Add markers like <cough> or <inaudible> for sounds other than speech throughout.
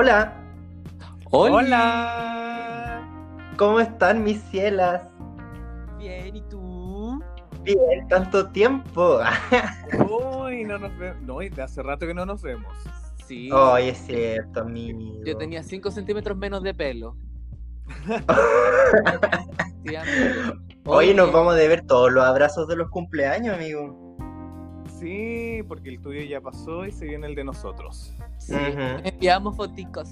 Hola, Hola. Hola. ¿cómo están mis cielas? Bien, ¿y tú? Bien, tanto tiempo. <laughs> Uy, no nos vemos. No, y de hace rato que no nos vemos. Sí. Ay, es cierto, amigo. Yo tenía 5 centímetros menos de pelo. <laughs> Sí. Hoy nos Oye, vamos a ver todos los abrazos de los cumpleaños, amigo. Sí, porque el tuyo ya pasó y se viene el de nosotros. sí, Ujú. enviamos foticos.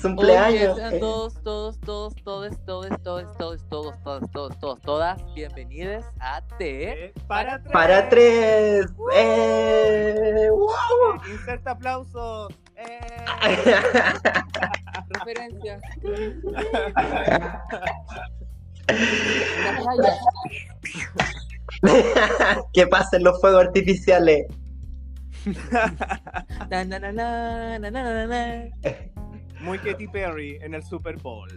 Cumpleaños. Oye, eh. todos, todos, todos, todos, todos, todos, todos, todos, todos, todos, todos, todas bienvenidos a T. Eh, para tres. Para tres. ¡Eh! ¡Wow! Eh, Inserta aplausos. Eh. Referencia. <laughs> Que pasen los fuegos artificiales. <laughs> Na, na, na, na, na, na, na, na. Muy Katy Perry en el Super Bowl.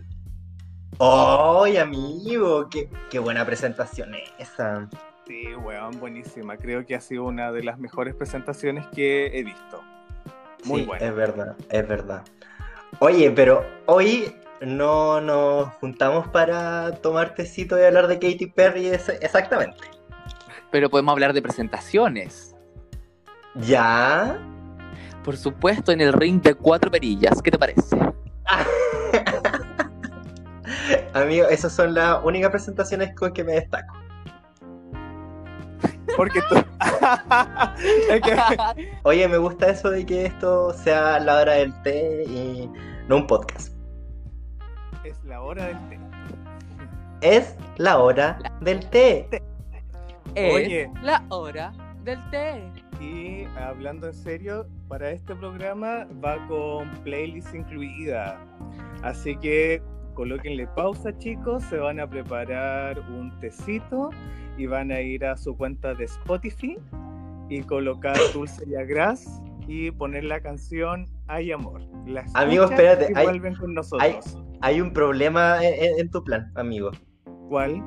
¡Ay, amigo! Qué, ¡Qué buena presentación esa! Sí, weón, buenísima. Creo que ha sido una de las mejores presentaciones que he visto. Muy sí, buena. es verdad, es verdad. Oye, pero hoy no nos juntamos para tomar tecito y hablar de Katy Perry es- exactamente. Pero podemos hablar de presentaciones. ¿Ya? Por supuesto, en el ring de cuatro perillas. ¿Qué te parece? <laughs> Amigo, esas son las únicas presentaciones con que me destaco. Porque tú. <laughs> Oye, me gusta eso de que esto sea la hora del té y no un podcast. es la hora del té. Es la hora del té. Es Oye. la hora del té. Y hablando en serio, para este programa va con playlist incluida. Así que colóquenle pausa, chicos. Se van a preparar un tecito y van a ir a su cuenta de Spotify y colocar <laughs> Dulce y Agras y poner la canción Hay Amor. La Amigo, escuchan espérate, Y hay- vuelven con nosotros. Hay un problema en, en- en tu plan, amigo. ¿Cuál?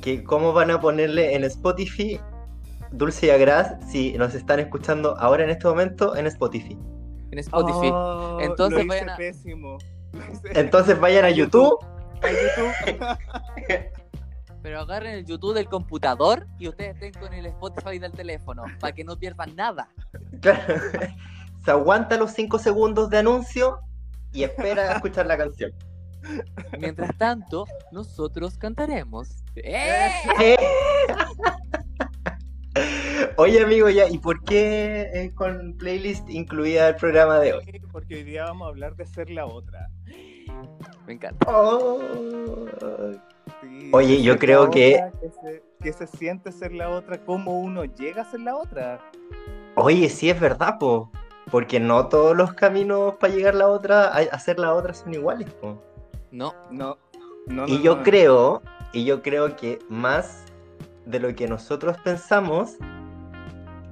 Que cómo van a ponerle en Spotify Dulce y Agras si nos están escuchando ahora en este momento en Spotify. En Spotify. Oh, Entonces lo hice vayan a- pésimo. Lo hice Entonces vayan a YouTube. a YouTube. <laughs> Pero agarren el YouTube del computador y ustedes estén con el Spotify del teléfono. Para que no pierdan nada. Claro. <laughs> Se aguanta los 5 segundos de anuncio y espera a escuchar la canción. Mientras tanto, nosotros cantaremos. ¡Eh! ¿Eh? <laughs> Oye amigo, ya, ¿y por qué eh, con playlist incluida el programa de hoy? Porque hoy día vamos a hablar de ser la otra. Me encanta. Oh. Sí, Oye, yo creo que- que se, que se siente ser la otra, cómo uno llega a ser la otra. Oye, sí es verdad, po. Porque no todos los caminos para llegar a la otra, a ser la otra son iguales, po. No, No, no, Y yo no. creo, y yo creo que más de lo que nosotros pensamos.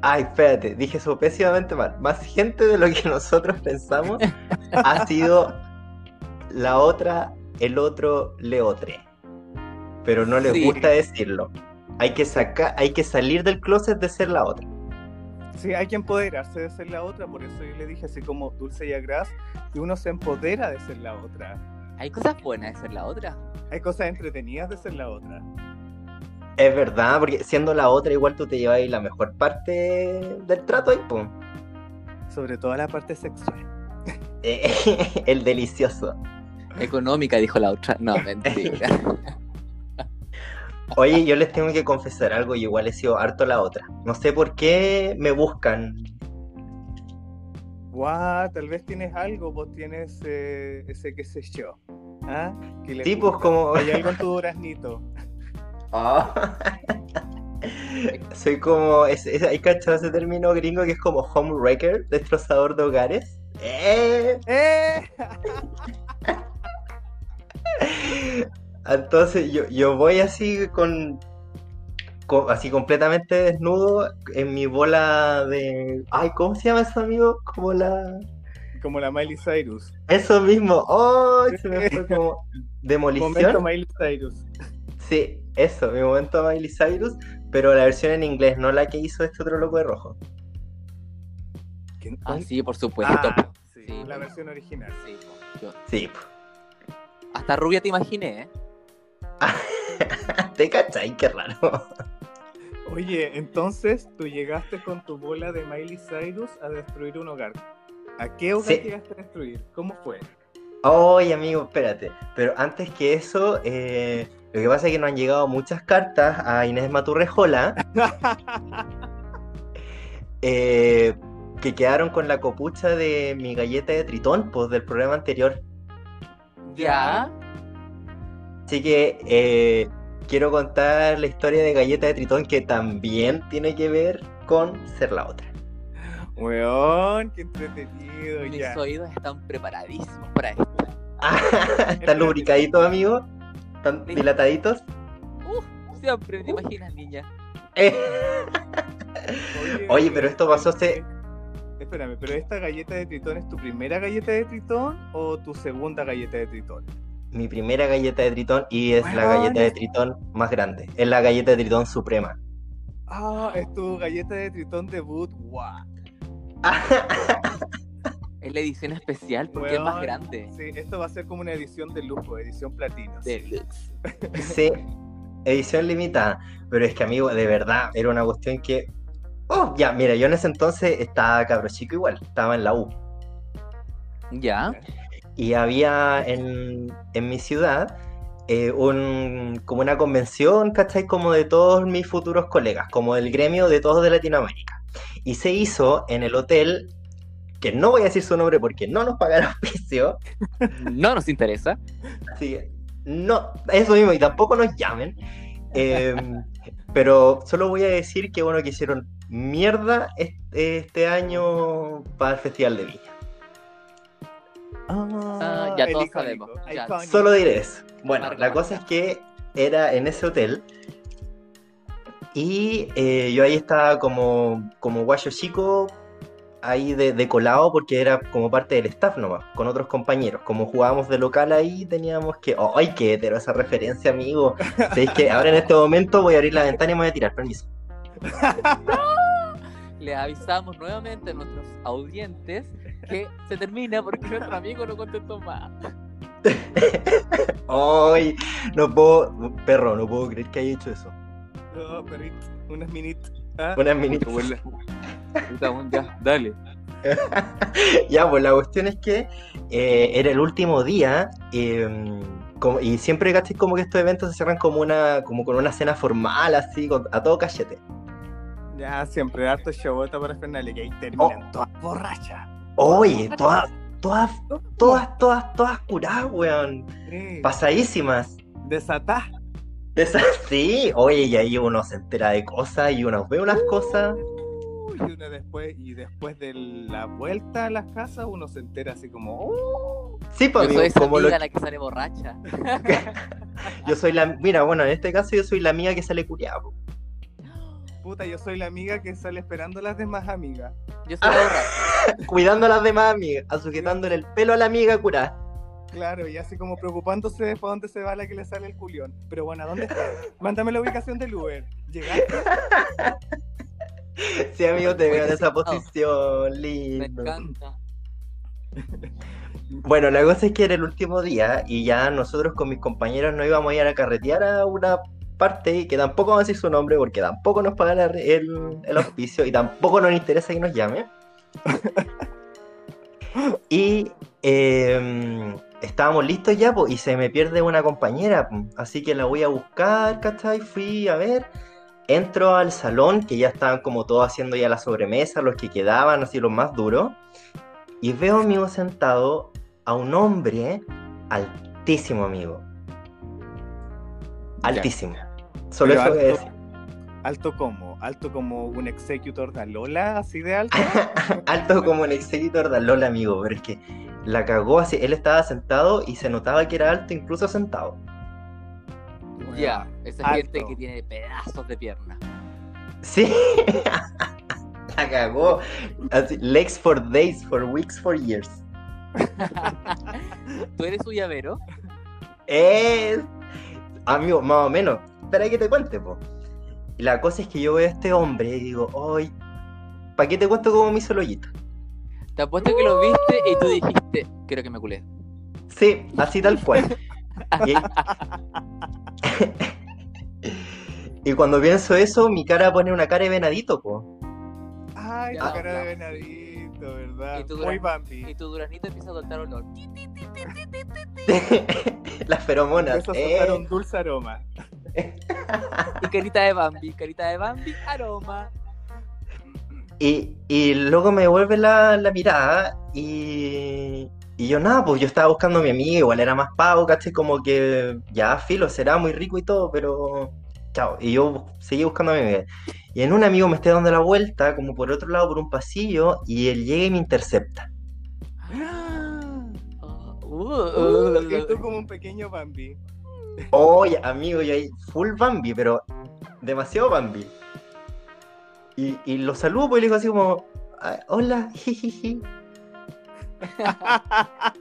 Ay, espérate, dije eso pésimamente mal. Más gente de lo que <laughs> nosotros pensamos ha sido la otra, el otro, leotre. Pero no les Sí. gusta decirlo. Hay que sacar, hay que salir del closet de ser la otra. Sí, hay que empoderarse de ser la otra, por eso yo le dije así como Dulce y Agras, que uno se empodera de ser la otra. Hay cosas buenas de ser la otra. Hay cosas entretenidas de ser la otra. Es verdad, porque siendo la otra, igual tú te llevas ahí la mejor parte del trato ahí. Sobre todo la parte sexual. Eh, <laughs> el delicioso. Económica, dijo la otra. No, mentira. <laughs> Oye, yo les tengo que confesar algo, y igual he sido harto la otra. No sé por qué me buscan. Guau, tal vez tienes algo, vos tienes eh, ese qué sé yo. ¿Ah? Que Sí, pues, gusta. como- Hay algo en <laughs> tu duraznito. Ah. <laughs> Soy como. Es, es- ¿Hay cachado ese término gringo que es como homewrecker, destrozador de hogares? ¡Eh! ¡Eh! <laughs> Entonces yo, yo voy así con, co- así completamente desnudo en mi bola de. Ay, ¿cómo se llama eso, amigo? Como la. Como la Miley Cyrus. Eso mismo. ¡Ay! se me fue como. <laughs> Momento Demolición. Miley Cyrus. Sí, eso, mi momento Miley Cyrus, pero la versión en inglés, no la que hizo este otro loco de rojo. ¿Quién- Ah, sí, por supuesto. Ah, sí, Sí, la versión original. Sí. Yo- Sí. Hasta rubia te imaginé, ¿eh? <laughs> ¿Te cachai? Qué raro. Oye, entonces tú llegaste con tu bola de Miley Cyrus a destruir un hogar. ¿A qué hogar Sí. llegaste a destruir? ¿Cómo fue? Oye, amigo, espérate. Pero antes que eso, eh, lo que pasa es que nos han llegado muchas cartas a Inés Maturrejola <laughs> eh, que quedaron con la copucha de mi galleta de tritón, pues del programa anterior. Ya. Así que eh, quiero contar la historia de galleta de tritón que también tiene que ver con ser la otra. Weón, qué entretenido Mis ya. oídos están preparadísimos para esto. <laughs> ¿Están lubricaditos, amigos? ¿Están dilataditos? Uf, siempre te imaginas, niña. Eh. Oye, pero esto pasó hace- Espérame, pero esta galleta de tritón es tu primera galleta de tritón o tu segunda galleta de tritón? Mi primera galleta de tritón y es la galleta de tritón más grande. Es la galleta de tritón suprema. Ah, es tu galleta de tritón debut. Wow. <laughs> Es la edición especial porque es más grande. Sí, esto va a ser como una edición de lujo, edición platino. sí. Deluxe. <laughs> Sí, edición limitada. Pero es que, amigo, de verdad, era una cuestión que. Oh, ya, mira, yo en ese entonces estaba cabro chico igual, estaba en la U. Ya. Y había en, en mi ciudad eh, un, como una convención, ¿cachai? Como de todos mis futuros colegas, como el gremio de todos de Latinoamérica. Y se hizo en el hotel, que no voy a decir su nombre porque no nos pagaron auspicio. <laughs> No nos interesa. Así no, eso mismo, y tampoco nos llamen. Em, pero solo voy a decir que bueno que hicieron mierda este, este año para el Festival de Viña. Ah, ya el todos icónico, sabemos, ya. Solo diré eso. Bueno, Marca, la marca. cosa es que era en ese hotel y eh, yo ahí estaba como, como guayo chico, ahí de, de colado porque era como parte del staff nomás, con otros compañeros. Como jugábamos de local ahí, teníamos que... ¡Ay, qué hetero esa referencia, amigo! ¿Sabéis que ahora en este momento voy a abrir la ventana y me voy a tirar, permiso. <laughs> <laughs> Les avisamos nuevamente a nuestros audientes que se termina porque nuestro amigo no contestó más. <laughs> ¡Ay! No puedo... Perro, no puedo creer que haya hecho eso. No, perrito, unas minitas. ¿ah? Unas mini... Puta, weón, Ya, dale. <laughs> Ya, pues la cuestión es que eh, era el último día eh, como- y siempre ¿cachai? como que estos eventos se cierran como una como con una cena formal así con- a todo cachete. Ya, siempre harto chabota para Fernández, que ahí terminan Oh. todas borrachas. Oye, todas, todas, todas, todas, todas curadas, weón. Sí, Pasadísimas. Desatás. De esas, sí, oye, y ahí uno se entera de cosas y uno ve unas cosas. Uy, Y uno después, y después de la vuelta a las casas, uno se entera así como, "Uh". Sí, Yo pues soy amigo, esa como lo amiga la que sale borracha. <laughs> yo soy la, mira, bueno, en este caso yo soy la amiga que sale curiada. Puta, yo soy la amiga que sale esperando a las demás amigas. Yo soy la. <laughs> Cuidando a las demás amigas, sujetándole el pelo a la amiga curada. Claro, y así como preocupándose de para dónde se va la que le sale el culión. Pero bueno, ¿a dónde está? Mándame la ubicación del Uber. ¿Llegaste? Sí, amigo, te veo en esa posición, Me lindo. encanta. <laughs> Bueno, la cosa es que era el último día y ya nosotros con mis compañeros no íbamos a ir a carretear a una parte y que tampoco vamos a decir su nombre porque tampoco nos pagan el, el- auspicio y tampoco nos interesa que nos llame. <laughs> Y eh, estábamos listos ya po, y se me pierde una compañera, po. así que la voy a buscar, ¿cachai? Fui a ver. Entro al salón, que ya estaban como todos haciendo ya la sobremesa, los que quedaban, así los más duros. Y veo amigo sentado a un hombre altísimo, amigo. Altísimo. Solo Pero eso voy a alto. decir. ¿Alto como? ¿Alto como un executor de Alola? ¿Así de alto? <laughs> Alto como el executor de Lola, amigo. Pero es que la cagó así. Él estaba sentado y se notaba que era alto incluso sentado. Ya, esa Alto. gente que tiene pedazos de pierna. Sí. <laughs> la cagó. Así, legs for days, for weeks, for years. <laughs> ¿Tú eres su llavero? Es. Amigo, más o menos. Espera que te cuente, po. La cosa es que yo veo a este hombre y digo, ¡ay! ¿Para qué te cuento cómo me hizo el hoyito? Te apuesto que lo viste y tú dijiste, quiero que me culé. Sí, así tal cual. Y, <laughs> y cuando pienso eso, mi cara pone una cara de venadito, po. Ay, Ya, la cara ya. de venadito, ¿verdad? Y tú Muy Bambi. Y tu duranito empieza a soltar olor. <laughs> Las feromonas. Empezó a soltar eh. un dulce aroma. Y carita de Bambi, carita de Bambi, aroma. Y, y luego me devuelve la, la mirada y, y yo nada, pues yo estaba buscando a mi amiga, igual era más pago, ¿cachai? Como que ya, filo, será muy rico y todo, pero chao. Y yo seguí buscando a mi amiga. Y en un amigo me estoy dando la vuelta, como por otro lado, por un pasillo, y él llega y me intercepta. <gasps> Uh, y tú como un pequeño Bambi. Oye, amigo, yo ahí full Bambi, pero demasiado Bambi. Y, y lo saludo, pues y le digo así como, "Ah, hola, jijiji. <laughs>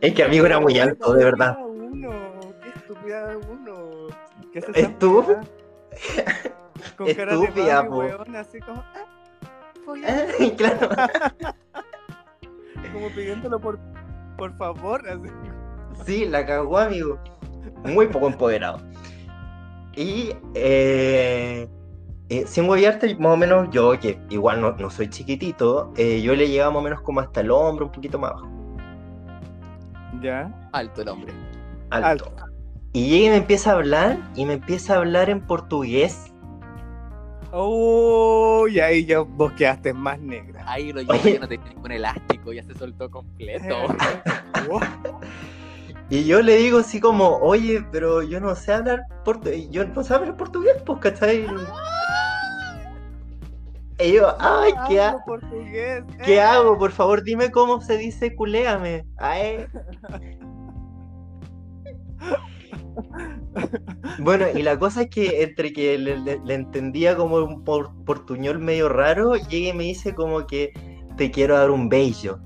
Es que amigo era muy alto, de verdad. Uno, qué estúpida uno. ¿Qué es esa <laughs> Con cara de estúpida, po. weón, así como, ah, follar, <laughs> claro. como pidiéndolo por, por favor. Así. Sí, la cagó, amigo. Muy poco empoderado. Y eh, eh, sin hueviarte, más o menos yo, que igual no, no soy chiquitito, eh, yo le llegaba más o menos como hasta el hombro, un poquito más abajo. Ya, Alto el hombre. Alto. alto. Y llega y me empieza a hablar, y me empieza a hablar en portugués. Oh, y ahí ya vos quedaste más negra. Ahí lo llevo, ya no tenía ningún elástico, ya se soltó completo. <laughs> Y yo le digo así como, oye, pero yo no sé hablar portugués, yo no sé hablar portugués, pues, ¿cachai? Y yo, ay, ¿qué, ha- Hablo portugués. ¿qué eh. hago? Por favor, dime cómo se dice culéame. Ay. Bueno, y la cosa es que entre que le, le- le entendía como un por- portuñol medio raro, llega y me dice como que te quiero dar un bello.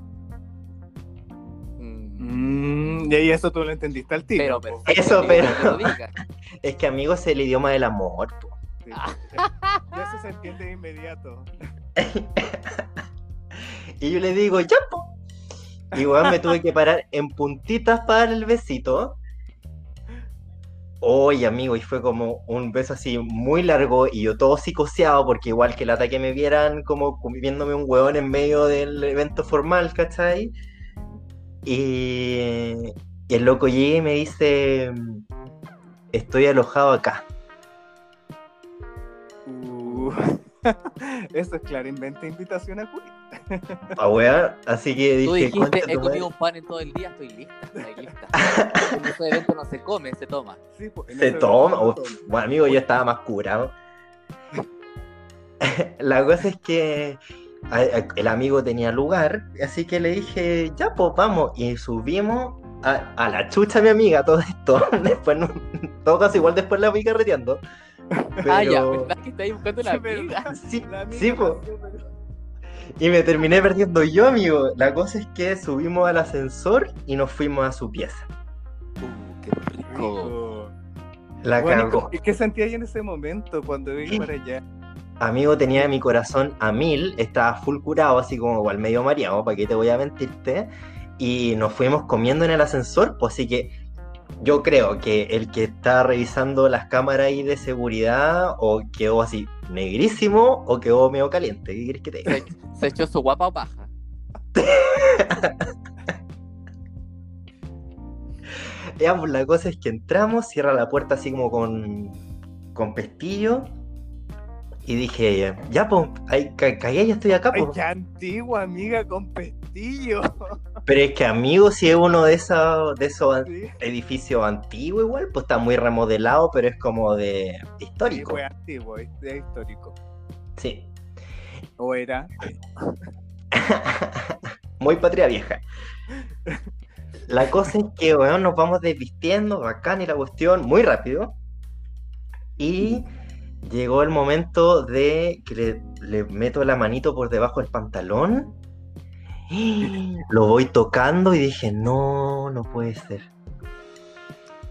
Mm, y ahí eso tú lo entendiste al tiro. Pero Eso, pero-. <laughs> Es que amigo es el idioma del amor. po. Sí. Y eso se entiende de inmediato. <laughs> Y yo le digo, ya, po. Y weón, me tuve que parar en puntitas para dar el besito. Oye, amigo, y fue como un beso así muy largo y yo todo psicoseado porque igual que lata que me vieran como viéndome un huevón en medio del evento formal, ¿cachai? Y, y el loco llega y me dice, estoy alojado acá. Uh, <laughs> eso es claramente invitación a Juli. <laughs> A weón, así que Tú dije, dijiste, "Concha he tu madre". comido un pan en todo el día, estoy lista, estoy <laughs> lista. En ese evento no se come, se toma. Sí, en Se toma. bueno, amigo, yo estaba más curado. La cosa es que a- a- el amigo tenía lugar, así que le dije, ya, pues vamos. Y subimos a, a la chucha, mi amiga, todo esto. <laughs> Después, no, en todo caso, igual después la fui carreteando. <laughs> Ah, ya, Pero- ¿verdad que estáis buscando la Sí, amiga? ¿verdad? <laughs> Sí, La amiga sí, po. pero- Y me terminé perdiendo yo, amigo. La cosa es que subimos al ascensor y nos fuimos a su pieza. Uh, qué rico. La Bueno, ¿y cagó. cómo- ¿y qué sentía ahí en ese momento cuando iba para allá? Amigo, tenía mi corazón a mil, estaba full curado, así como igual medio mareado, ¿para qué te voy a mentirte? Y nos fuimos comiendo en el ascensor, pues así que yo creo que el que está revisando las cámaras ahí de seguridad o quedó así negrísimo o quedó medio caliente. ¿Qué quieres que te diga? Se, se echó su guapa paja. <laughs> Ya, pues la cosa es que entramos, cierra la puerta así como con, con pestillo. Y dije, ya, pues, cagué, ya estoy acá, pues. qué antigua amiga con pestillo. <laughs> Pero es que amigo, si es uno de esos, de esos Sí, edificios antiguos igual, pues está muy remodelado, pero es como de sí, histórico. fue antiguo, es es histórico. Sí. O era. <laughs> muy patria vieja. La cosa es que, weón, nos vamos desvistiendo, bacán y la cuestión, muy rápido. Y llegó el momento de que le, le meto la manito por debajo del pantalón. <gasps> Lo voy tocando y dije, no, no puede ser.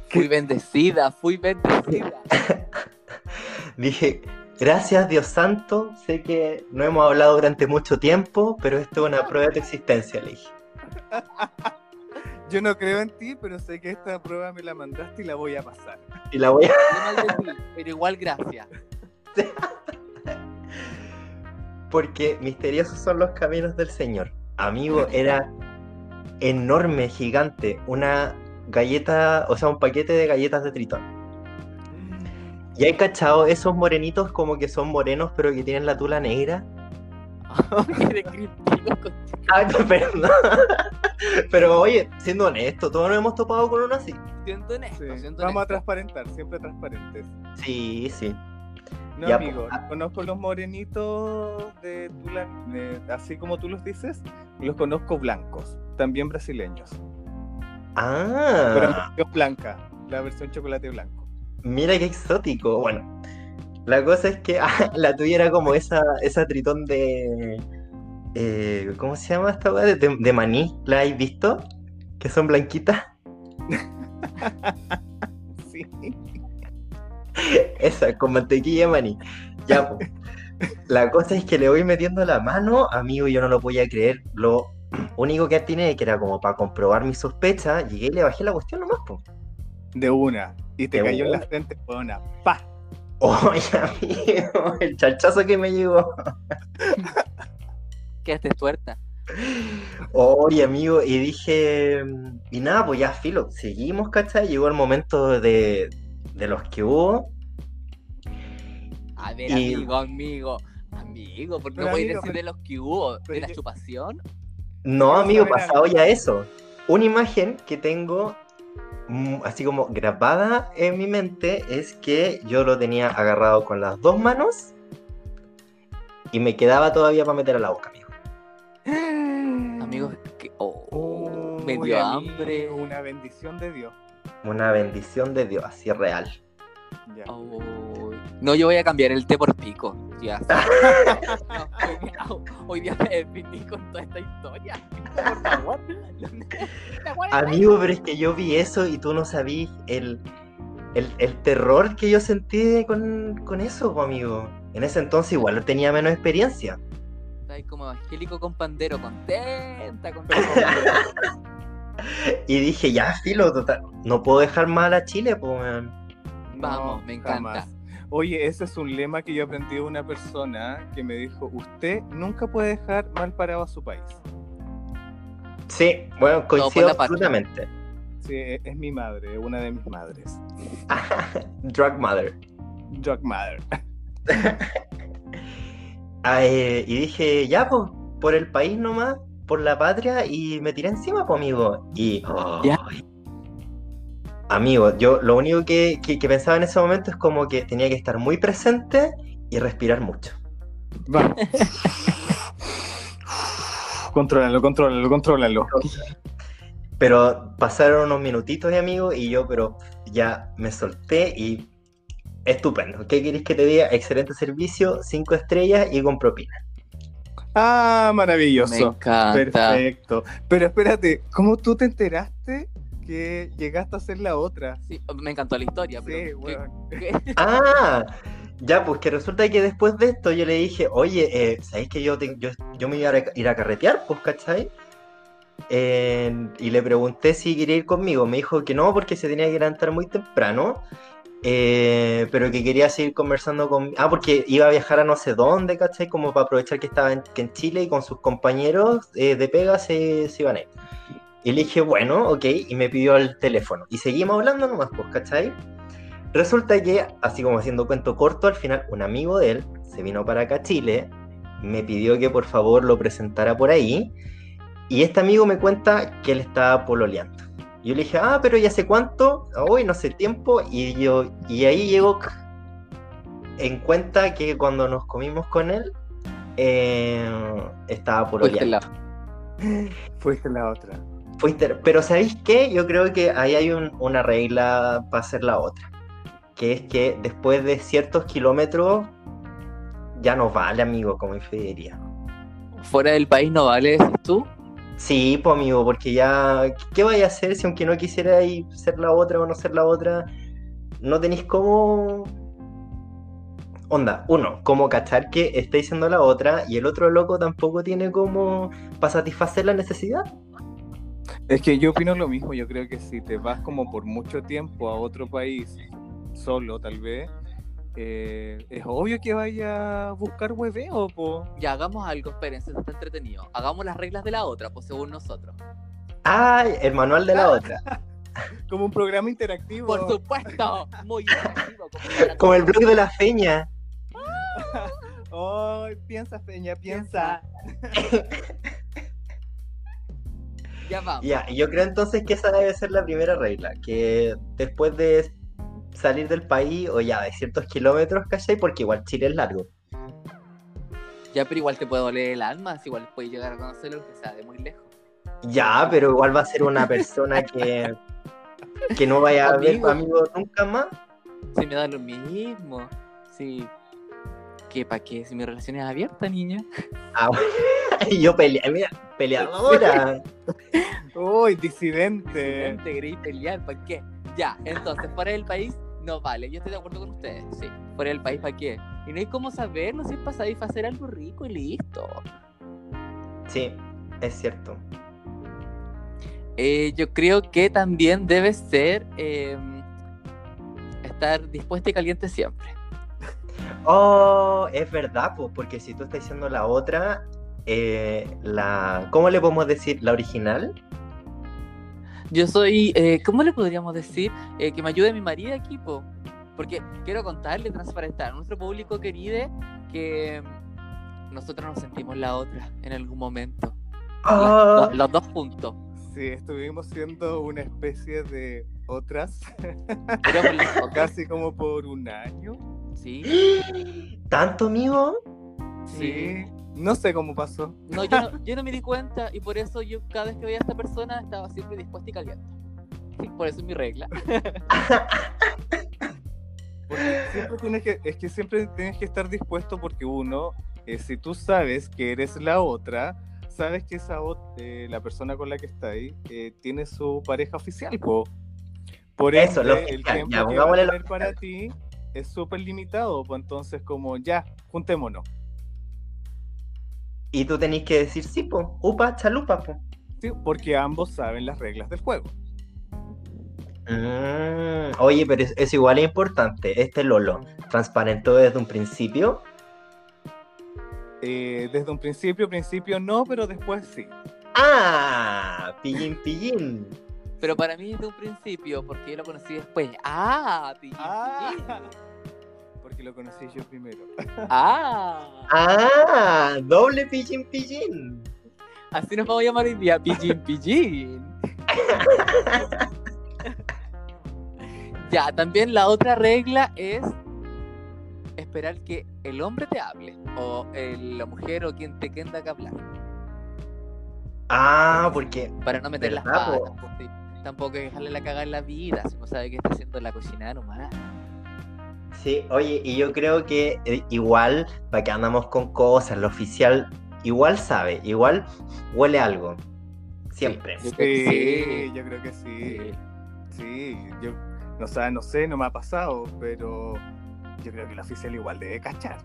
Fui bendecida, fui bendecida. <laughs> Dije, Gracias, Dios santo. Sé que no hemos hablado durante mucho tiempo, pero esto es una prueba de tu existencia, le dije. <laughs> Yo no creo en ti, pero sé que esta prueba me la mandaste y la voy a pasar. Y la voy a... Pero igual gracias. Porque misteriosos son los caminos del Señor. Amigo, era enorme, gigante. Una galleta, o sea, un paquete de galletas de tritón. ¿Y hay cachado esos morenitos como que son morenos pero que tienen la tula negra? <laughs> Qué descriptivo, concha. Ay, perdón. Pero oye, siendo honesto, todos nos hemos topado con uno así. Siento honesto, Sí, Vamos a transparentar, siempre transparentes. Sí, sí. No, Ya, amigo, pues, conozco los morenitos de Tula, de- así como tú los dices, los conozco blancos, también brasileños. Pero Ah, versión blanca, la versión chocolate blanco. mira qué exótico. Bueno, la cosa es que <laughs> ah, la tuya era como esa, esa tritón de. eh, ¿Cómo se llama esta weá? De, de maní. ¿La habéis visto? Que son blanquitas. <laughs> Sí. Esa, con mantequilla de maní. Ya, po. La cosa es que le voy metiendo la mano, amigo, yo no lo podía creer. Lo único que tiene que era como para comprobar mi sospecha, llegué y le bajé la cuestión nomás, po. De una. Y te De cayó en la una. frente con una pa. Oye, amigo, el chachazo que me llegó. Quedaste tuerta. Oye, amigo, y dije, y nada, pues ya filo, seguimos, ¿cachai? Llegó el momento de, de los que hubo. A ver, Y- amigo, amigo. Amigo, ¿por qué no puedes amigo, decir de los que hubo? ¿De la chupación? No, amigo, pasado ya eso. Una imagen que tengo así como grabada en mi mente es que yo lo tenía agarrado con las dos manos y me quedaba todavía para meter a la boca, amigo. <gasps> Amigo, que... oh, Uy, me dio amigo, hambre. Una bendición de Dios. Una bendición de Dios, así real. Ya. Oh, No, yo voy a cambiar el té por pico. Ya. <laughs> No, hoy, día, hoy día me definí con toda esta historia. Por favor. Amigo, pero es que yo vi eso y tú no sabías el, el, el terror que yo sentí con, con eso, amigo. En ese entonces igual tenía menos experiencia. Está ahí como evangélico con pandero, contenta con <laughs> Y dije, ya, filo, total, no puedo dejar mal a Chile, pues, weón. Vamos, me encanta. jamás. Oye, ese es un lema que yo aprendí de una persona que me dijo, usted nunca puede dejar mal parado a su país. Sí, bueno, coincido absolutamente. Sí, e- es mi madre, una de mis madres. <laughs> Drug Mother. Drug Mother. <laughs> Ah, eh, y dije, ya, pues, por el país nomás, por la patria, y me tiré encima, pues, amigo. Y. Ya. ay. Amigo, yo lo único que, que- que pensaba en ese momento es como que tenía que estar muy presente y respirar mucho. Va. contrólalo, contrólalo, contrólalo. Pero pasaron unos minutitos, y amigo, y yo, pero ya me solté y. Estupendo. ¿Qué queréis que te diga? Excelente servicio, cinco estrellas y con propina. Ah, Me maravilloso. encanta. Perfecto. Pero espérate, ¿cómo tú te enteraste que llegaste a ser la otra? Sí, me encantó la historia, Sí, pero. weón. <laughs> ¿qué- qué? <laughs> Ah, ya, pues que resulta que después de esto yo le dije, oye, eh, ¿sabéis que yo, te- yo, yo me iba a ir a carretear, pues, ¿cachai? Eh, y le pregunté si quería ir conmigo. Me dijo que no, porque se tenía que levantar muy temprano, eh, pero que quería seguir conversando con... Ah, porque iba a viajar a no sé dónde, ¿cachai? Como para aprovechar que estaba en, que en Chile y con sus compañeros eh, de pega se, se iban a ir. Y le dije, bueno, ok, y me pidió el teléfono. Y seguimos hablando nomás, pues, ¿cachai? Resulta que, así como haciendo cuento corto, al final un amigo de él se vino para acá a Chile, me pidió que por favor lo presentara por ahí, y este amigo me cuenta que él estaba pololeando. Y yo le dije, ah, pero ¿y hace cuánto? Hoy no sé tiempo, y yo, y ahí llegó en cuenta que cuando nos comimos con él, eh, estaba Fuiste pololeando. la- Fuiste la otra. Fuiste- pero ¿sabéis qué? Yo creo que ahí hay un- una regla para hacer la otra. Que es que después de ciertos kilómetros ya no vale, amigo, como diría. Fuera del país no vale, decís tú. Sí, pues amigo, porque ya, ¿qué vaya a hacer si aunque no quisiera ahí ser la otra o no ser la otra, no tenéis cómo... onda, uno, como cachar que está diciendo la otra y el otro loco tampoco tiene como para satisfacer la necesidad. Es que yo opino lo mismo, yo creo que si te vas como por mucho tiempo a otro país, solo tal vez, eh, es obvio que vaya a buscar hueveo, po. Ya, hagamos algo, espérense, está entretenido. Hagamos las reglas de la otra, pues según nosotros. Ay, el manual de la <laughs> otra. Como un programa interactivo. Por supuesto, muy interactivo. como <laughs> Como el blog de la feña. <laughs> Ay, piensa, Peña, piensa. Ya vamos. Ya, y yo creo entonces que esa debe ser la primera regla, que después de salir del país o ya de ciertos kilómetros, ¿cachai? Porque igual Chile es largo. Ya, pero igual te puede doler el alma, si igual puedes llegar a conocerlo, aunque sea de muy lejos. Ya, pero igual va a ser una persona que, que no vaya a ver Amigo. amigo nunca más. Si me da lo mismo. Sí. ¿Qué, para qué? Si mi relación es abierta, niña. Ah, bueno. <laughs> Y yo peleé, mira, peleadora. Uy, disidente. Te queréis pelear, ¿para qué? Ya, entonces, fuera del país, no vale. Yo estoy de acuerdo con ustedes, sí. Fuera del país, ¿para qué? Y no hay cómo saberlo, si es para satisfacer algo rico y listo. Sí, es cierto. Eh, yo creo que también debe ser eh, estar dispuesta y caliente siempre. Oh, es verdad, pues, porque si tú estás diciendo la otra, eh, la, ¿cómo le podemos decir? ¿La original? Yo soy, eh, ¿cómo le podríamos decir? Eh, que me ayude mi marido aquí, po. Porque quiero contarle, transparentar a nuestro público querido que nosotros nos sentimos la otra en algún momento. Do- los dos juntos. Sí, estuvimos siendo una especie de otras, <laughs> <laughs> casi como por un año. Sí, <gasps> ¿Tanto, amigo? Sí. No sé cómo pasó. No, yo no, <laughs> yo no me di cuenta y por eso yo cada vez que veía a esta persona estaba siempre dispuesta y caliente. <laughs> Por eso es mi regla. <laughs> Porque siempre tienes que, es que siempre tienes que estar dispuesto porque uno, eh, si tú sabes que eres la otra, sabes que esa eh, la persona con la que está ahí eh, tiene su pareja oficial, po. Por Eso, ende, lo el tiempo ya, que va a tener para ti es súper limitado, pues entonces como ya, juntémonos. Y tú tenés que decir sí, po. Upa, chalupa, po. ¿sí? Porque ambos saben las reglas del juego. Mm, oye, pero es, es igual es importante. Este Lolo, ¿transparentó desde un principio? Eh, desde un principio, principio no, pero después sí. ¡Ah! Pillín, pillín. Pero para mí desde un principio, porque yo lo conocí después. ¡Ah! pillín, Ah, pillín. Porque lo conocí yo primero. <laughs> ¡Ah! ¡Ah! Doble pillín, pillín. Así nos vamos a llamar hoy día, pillín, pillín. ya, también la otra regla es esperar que el hombre te hable o el- la mujer o quien te tenga que hablar Ah, porque. para no meter las ¿Verdad, patas. Tampoco hay que dejarle la cagada en la vida si no sabe que está haciendo la cocinada nomás. Sí, oye, y yo creo que eh, igual, para que andamos con cosas, lo oficial igual sabe, igual huele algo. Siempre. Sí, yo creo que Sí, sí. yo creo que sí. Sí. Sí, yo no, sé, no sé, no me ha pasado, pero yo creo que el oficial igual debe cachar.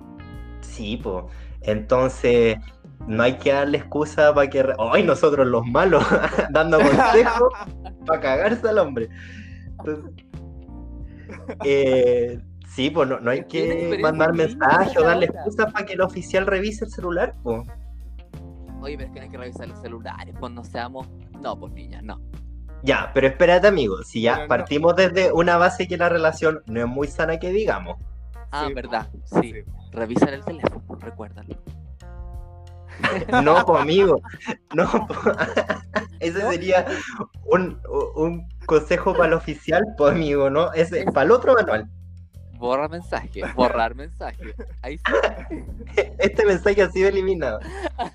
Sí, pues. Entonces, no hay que darle excusa para que. ¡Ay, nosotros los malos! <laughs> dando consejos <laughs> para cagarse al hombre. Entonces, eh, sí, pues no, no hay que mandar muy mensajes o darle excusas para que el oficial revise el celular, pues. Oye, pero es que no hay que revisar los celulares cuando seamos. No, pues niñas, no. Ya, pero espérate, amigo. Si ya Pero no. partimos desde una base que la relación no es muy sana, que digamos. Ah, Sí, verdad. po, Sí. Revisar el teléfono, recuérdalo. <laughs> No, pues, amigo. No, po. <laughs> Ese sería un, un consejo para el oficial, pues, amigo, ¿no? Ese, para el otro manual. Borra mensaje, borrar mensaje. Ahí sí. <laughs> Este mensaje ha sido eliminado.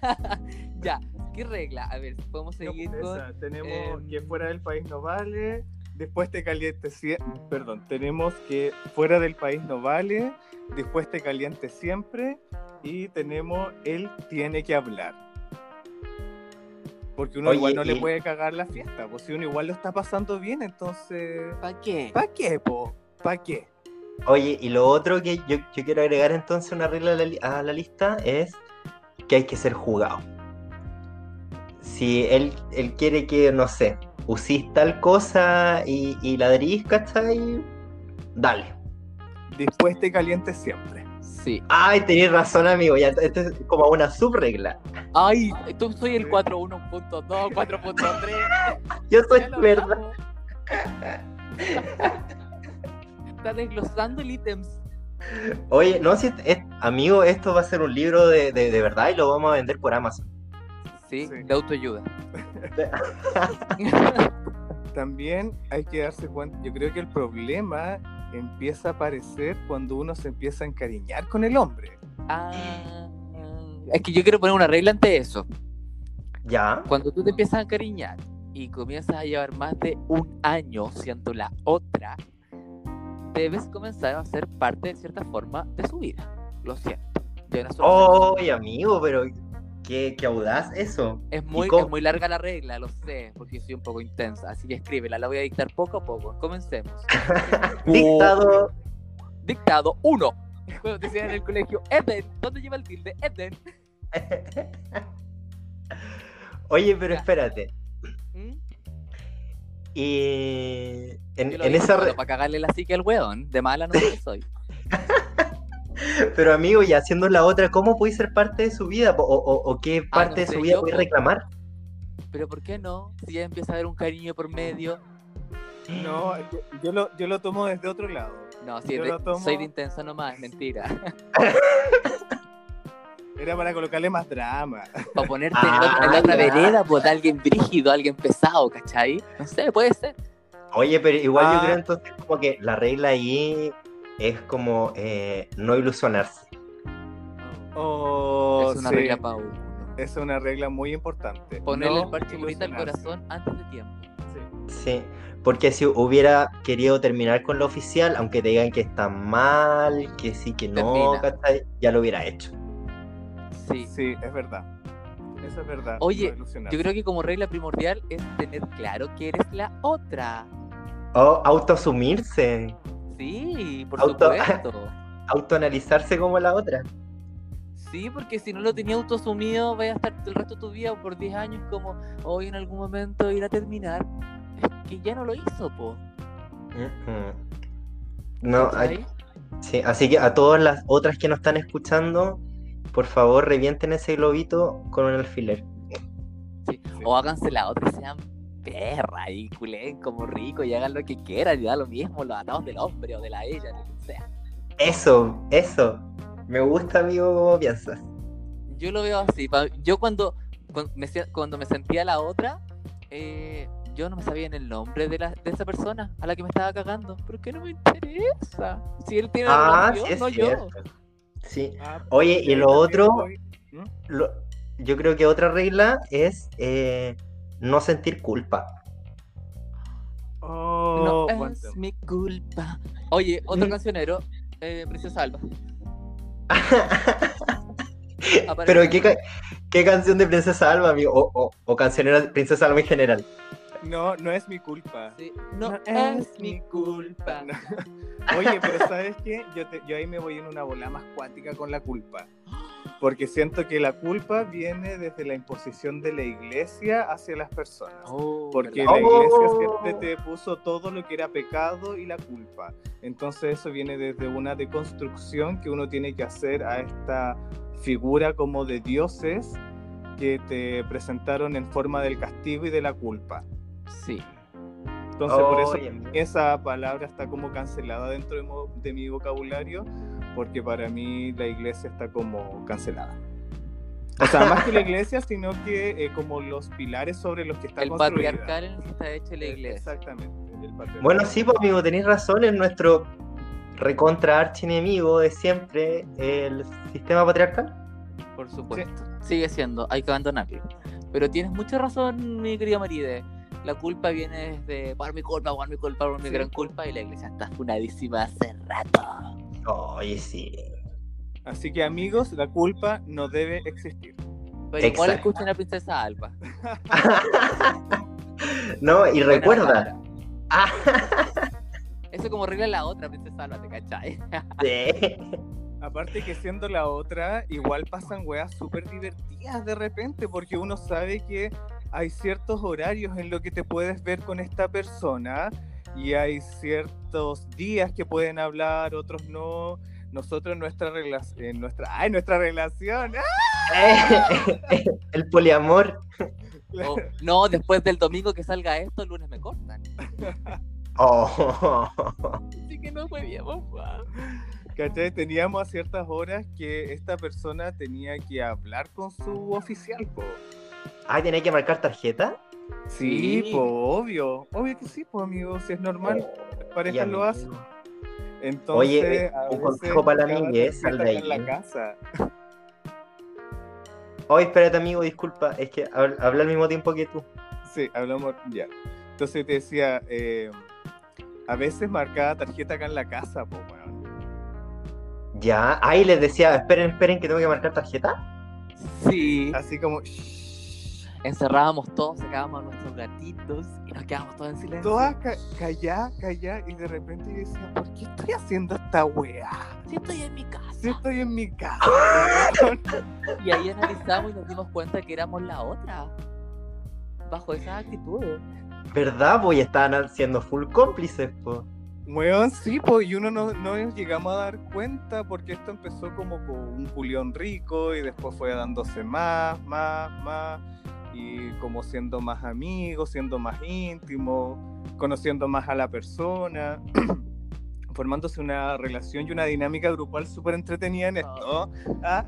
<laughs> ya, ¿qué regla? A ver, podemos No, seguir esa, con. tenemos em, que fuera del país no vale, después te caliente siempre, perdón, tenemos que fuera del país no vale, después te caliente siempre y tenemos él tiene que hablar. Porque uno Oye, igual no le puede cagar la fiesta, pues si uno igual lo está pasando bien, entonces ¿Para qué? ¿para qué, po? ¿Para qué? Oye, y lo otro que yo, yo quiero agregar entonces una regla a la, li- a la lista es que hay que ser jugado. Si él, él quiere que, no sé, usís tal cosa y, y ladrís, ¿cachai? Dale. Dispuesta y caliente siempre. Sí. Ay, tenés razón, amigo. Ya, esto es como una subregla. Ay, tú soy el 4.1.2, 4.3. Yo soy verdad. Está desglosando el ítems. Oye, no, si es- es- amigo, esto va a ser un libro de, de, de verdad y lo vamos a vender por Amazon. Sí, Sí. de autoayuda. <laughs> También hay que darse cuenta, yo creo que el problema empieza a aparecer cuando uno se empieza a encariñar con el hombre. Ah, es que yo quiero poner una regla ante eso. ¿Ya? Cuando tú te empiezas a encariñar y comienzas a llevar más de un año siendo la otra, debes comenzar a ser parte de cierta forma de su vida. Lo siento. Oye, amigo, pero qué, qué audaz eso. Es muy, es muy larga la regla, lo sé, porque soy un poco intensa. Así que escríbela, la voy a dictar poco a poco. Comencemos. <laughs> Dictado. Dictado 1. Cuando te decían en el colegio, Eden, ¿dónde lleva el tilde? Eden. <laughs> Oye, pero espérate. ¿Mm? Y en, esa re- para cagarle la psique al weón. De mala no que soy. <laughs> pero amigo, y haciendo la otra, ¿cómo puede ser parte de su vida? ¿O, o- o qué Ah, parte no de su vida yo, puede po. reclamar? Pero ¿por qué no? Si ya empieza a haber un cariño por medio. No, yo, yo lo, yo lo tomo desde otro lado. No, si Yo de- lo tomo- soy de intensa nomás, es mentira. <laughs> Era para colocarle más drama. para ponerte Ah, en, otra, en la otra vereda, pues de alguien brígido, alguien pesado, ¿cachai? No sé, puede ser. Oye, pero igual Ah. yo creo entonces como que la regla ahí es como eh, no ilusionarse. Oh, es una sí, regla para uno. Es una regla muy importante. Ponerle No el parche bonita al corazón antes de tiempo. Sí. Sí, porque si hubiera querido terminar con lo oficial, aunque te digan que está mal, que sí, que no, Termina. ¿cachai? ya lo hubiera hecho. Sí. Sí, es verdad. Eso es verdad. Oye. Yo creo que como regla primordial es tener claro que eres la otra. O autoasumirse, Sí, por Auto- supuesto. <laughs> autoanalizarse como la otra. Sí, porque si no lo tenía autoasumido, vaya a estar el resto de tu vida por 10 años como hoy en algún momento ir a terminar. Es que ya no lo hizo, po. No, hay- sí, así que a todas las otras que nos están escuchando, por favor revienten ese globito con un alfiler. Sí. O háganse la otra y sean perra y culen como rico y hagan lo que quieran y da lo mismo, los atados del hombre o de la ella, lo que sea. Eso, eso. Me gusta, amigo, cómo piensas. Yo lo veo así. Yo cuando, cuando, me, se- cuando me sentía la otra, eh, yo no me sabía en el nombre de, la, de esa persona a la que me estaba cagando. ¿Por qué no me interesa? Si él tiene la Ah, sí, relación, es no yo. Sí. Ah, Oye, y lo otro, ¿Mm? lo- yo creo que otra regla es eh, no sentir culpa. Oh, no buen es mi culpa. Oye, otro cancionero, eh, Princesa Alba. <laughs> Pero ¿qué, qué canción de Princesa Alba, amigo? O, o, o cancionera de Princesa Alba en general. No, no es mi culpa. Sí, No, No es mi culpa. No. <laughs> Oye, pero ¿sabes qué? Yo, te- yo ahí me voy en una bola más cuántica con la culpa. Porque siento que la culpa viene desde la imposición de la iglesia hacia las personas. Oh, Porque ¿verdad? la iglesia Oh. siempre te puso todo lo que era pecado y la culpa. Entonces eso viene desde una deconstrucción que uno tiene que hacer a esta figura como de dioses que te presentaron en forma del castigo y de la culpa. Sí. Entonces por eso esa palabra está como cancelada dentro de, mo- de mi vocabulario porque para mí la iglesia está como cancelada. O sea, más que la <laughs> iglesia, sino que eh, como los pilares sobre los que está El construida. patriarcal en el que está hecha la Eh, iglesia. Exactamente. el patriarcal. Bueno, sí, pues, amigo, tenéis razón. Es nuestro recontra archienemigo de siempre, el sistema patriarcal. Por supuesto. Sigue siendo, hay que abandonarlo. Pero tienes mucha razón, mi querida Maride. La culpa viene desde por mi culpa, por mi culpa, por mi Sí. gran culpa, y la iglesia está funadísima hace rato. Oye, sí. Así que amigos, la culpa no debe existir. Pero igual escuchen a Princesa Alba. <laughs> no, y Buena recuerda. Ah, Es eso como regla la otra, princesa Sálvate, ¿cachai? <laughs> Sí. Aparte que siendo la otra, igual pasan weas súper divertidas de repente, porque uno sabe que hay ciertos horarios en los que te puedes ver con esta persona y hay ciertos días que pueden hablar, otros no. Nosotros en nuestra relación, en nuestra, ay, nuestra relación, ¡ah! <laughs> El poliamor. O, no, después del domingo que salga esto, el lunes me cortan. <laughs> Oh. Así que no papá. ¿Cachai? Teníamos a ciertas horas que esta persona tenía que hablar con su oficial, po. Ah, ¿tenía que marcar tarjeta? Sí, Sí. po, obvio. Obvio que sí, pues amigo, si es normal, las parejas lo hacen. Entonces, Oye, un consejo para la tarjeta sal de ahí. en la casa. <laughs> Oye, espérate, amigo, disculpa. Es que hab- hablé al mismo tiempo que tú. Sí, hablamos ya. Entonces te decía, eh, a veces marcaba tarjeta acá en la casa, po, weón. Ya. Ahí les decía, esperen, esperen, que tengo que marcar tarjeta. Sí. Así como, "Shh". Encerrábamos todos, sacábamos a nuestros gatitos y nos quedábamos todos en silencio. todas ca callá, callá, y de repente yo decía, ¿por qué estoy haciendo esta weá? Sí, estoy en mi casa. Si estoy en mi casa. Y ahí analizamos y nos dimos cuenta que éramos la otra. Bajo esas actitudes. ¿Verdad? Pues estaban siendo full cómplices, po. Weón, sí, pues, y uno no, no nos llegamos a dar cuenta porque esto empezó como con un Julián rico y después fue dándose más, más, más, y como siendo más amigos, siendo más íntimos, conociendo más a la persona, <clears throat> formándose una relación y una dinámica grupal súper entretenida en esto. <laughs> ¿ah?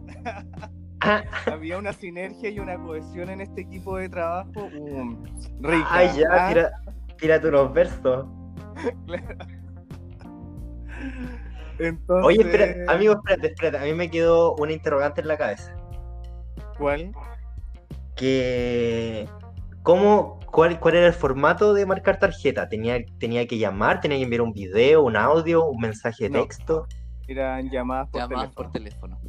Ah, Había una sinergia y una cohesión en este equipo de trabajo um, rica. Ay, ya, ¿ah? tira, tírate unos versos. Entonces, <laughs> Oye, espera, amigo, espérate, espérate. A mí me quedó una interrogante en la cabeza. ¿Cuál? Que. ¿Cómo, cuál, ¿Cuál era el formato de marcar tarjeta? ¿Tenía, ¿Tenía que llamar? ¿Tenía que enviar un video, un audio, un mensaje de No. texto? Eran llamadas por Llamadas teléfono. por teléfono.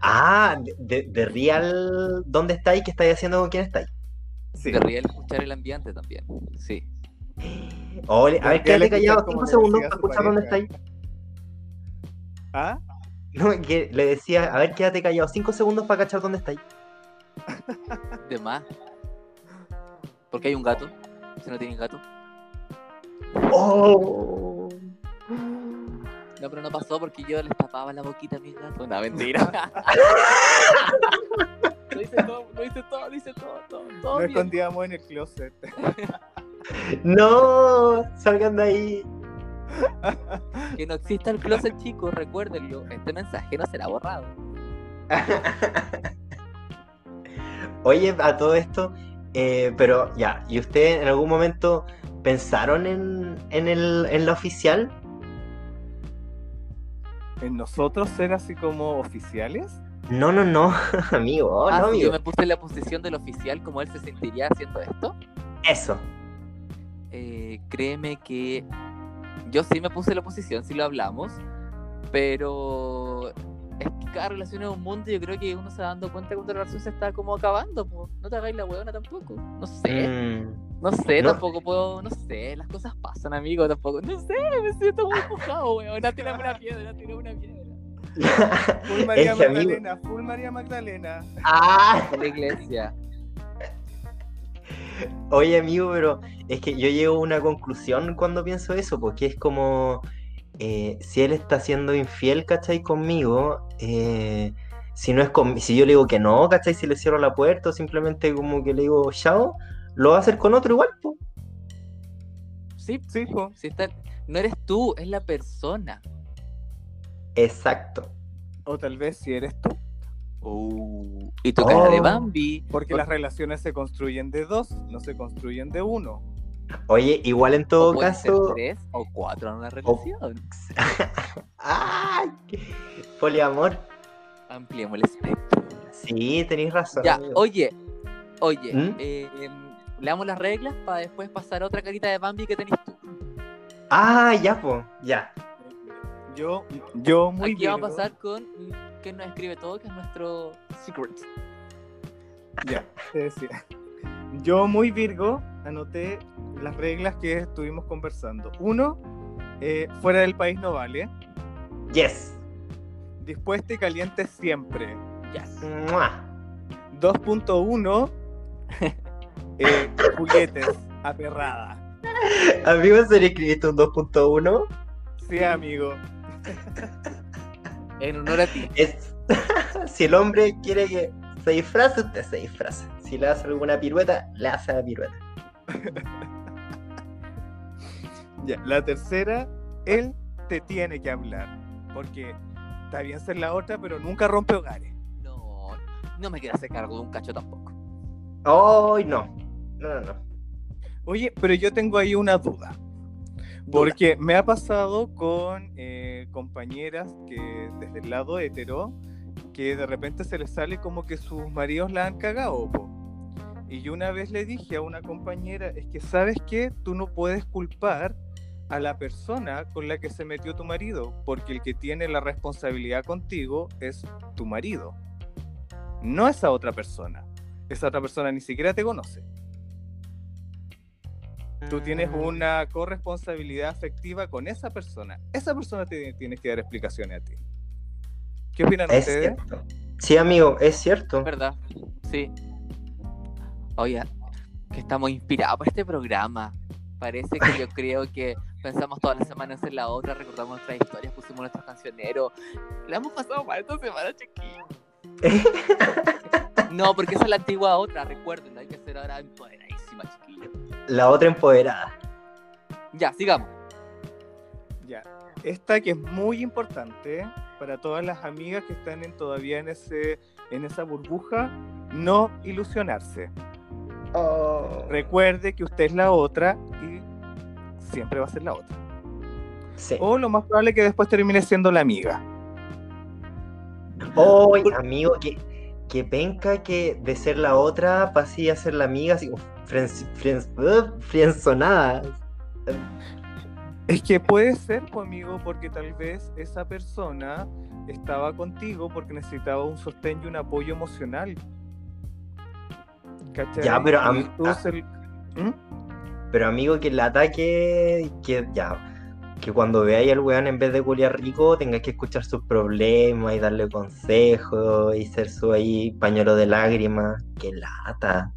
Ah, de, de, Real. ¿Dónde estáis? ¿Qué estáis haciendo con quién estáis? Sí. De real escuchar el ambiente también. Sí. Ole, a ver, quédate callado cinco segundos para escuchar dónde estáis. ¿Ah? No, que le decía, a ver, quédate callado cinco segundos para cachar dónde estáis. De más. Porque hay un gato. Si no tienen gato. ¡Oh! No, pero no pasó porque yo les tapaba la boquita a mis gatos. No, <laughs> mentira. lo hice todo, lo hice todo, lo hice todo, todo, todo Nos escondíamos en el closet. <laughs> ¡No! ¡Salgan de ahí! Que no exista el closet, chicos, recuérdenlo. Este mensaje no será borrado. <laughs> Oye, a todo esto, eh, pero ya, ¿y ustedes en algún momento pensaron en, en, el, en la oficial? ¿En nosotros ser así como oficiales? No, no, no, <laughs> amigo, ah, no, si amigo. yo me puse en la posición del oficial, como él se sentiría haciendo esto. Eso. Eh, créeme que yo sí me puse en la posición, sí lo hablamos, pero es que cada relación es un mundo y yo creo que uno se va dando cuenta cuando la relación se está como acabando, pues. No te hagáis la huevona tampoco. No sé, Mm, no sé, no. tampoco puedo, no sé, las cosas pasan, amigo, tampoco. No sé, me siento muy mojado, weón. Tírame una piedra, tírame una piedra. <laughs> Full María Es que, amigo- Magdalena, full María Magdalena. ¡Ah! La iglesia. Oye, amigo, pero es que yo llego a una conclusión cuando pienso eso, porque es como, eh, si él está siendo infiel, ¿cachai? Conmigo, eh, si no es con, si yo le digo que no, ¿cachai? Si le cierro la puerta o simplemente como que le digo chao, lo va a hacer con otro igual, po. Sí, Sí, po. está, no eres tú, es la persona. Exacto. O tal vez si eres tú. Uh, y tu cara de Oh. Bambi. Porque las relaciones se construyen de dos, no se construyen de uno. Oye, igual en O todo pueden ser caso. tres o cuatro en una relación. <laughs> ¡Ay! Poliamor. Ampliemos el espectro. Sí, tenéis razón. Ya, amigo. oye, oye, ¿Mm? eh, em, leamos las reglas para después pasar a otra carita de Bambi que tenés tú. Ah, ya, po, ya. Yo, yo muy Aquí vamos a Virgo. pasar con que nos escribe todo, que es nuestro secret. Ya, te decía. Yo muy Virgo anoté las reglas que estuvimos conversando. Uno, Eh, fuera del país no vale. Yes. Dispuesta y caliente siempre. Yes. Mua. 2.1. <laughs> eh, juguetes. Aperrada. Amigo, ¿en serio escribiste un 2.1? Sí, amigo. En honor a ti. Es... <laughs> si el hombre quiere que se disfrace, usted se disfraza. Si le hace alguna pirueta, le hace la pirueta. <laughs> Ya, la tercera, él te tiene que hablar. Porque está bien ser la otra, pero nunca rompe hogares. No, no me quiero hacer cargo de un cacho tampoco. ¡Ay, no! No, no, no. Oye, pero yo tengo ahí una duda. Porque me ha pasado con eh, compañeras que desde el lado hetero, que de repente se les sale como que sus maridos la han cagado. po. Y yo una vez le dije a una compañera, es que sabes que tú no puedes culpar a la persona con la que se metió tu marido, porque el que tiene la responsabilidad contigo es tu marido, no esa otra persona. Esa otra persona ni siquiera te conoce. Tú tienes Mm. una corresponsabilidad afectiva con esa persona. Esa persona te tienes que dar explicaciones a ti. ¿Qué opinan Es ustedes? cierto. Sí, amigo, es cierto. ¿Verdad? Sí. Oye, que estamos inspirados por este programa. Parece que yo creo que pensamos todas las semanas en la otra, recordamos nuestras historias, pusimos nuestros cancioneros. La hemos pasado mal esta semana, chiquillos. <laughs> No, porque esa es la antigua otra, recuerden, hay que ser ahora empoderadísima, chiquillos. La otra empoderada. Ya, sigamos. Ya. Esta que es muy importante para todas las amigas que están en, todavía en, ese, en esa burbuja, no ilusionarse. Oh. Recuerde que usted es la otra y siempre va a ser la otra. Sí. O lo más probable es que después termine siendo la amiga. ¡Ay, amigo! Que, que penca que de ser la otra pasé a ser la amiga, así como uh, frienzonada. Es que puede ser, pues, amigo, porque tal vez esa persona estaba contigo porque necesitaba un sostén y un apoyo emocional. ¿Cachai? Ya, pero ah. ¿Mm? Pero amigo, que el ataque, que ya, que cuando veáis al weón en vez de culiar rico, tengáis que escuchar sus problemas y darle consejos y ser su ahí pañuelo de lágrimas. ¡Qué lata!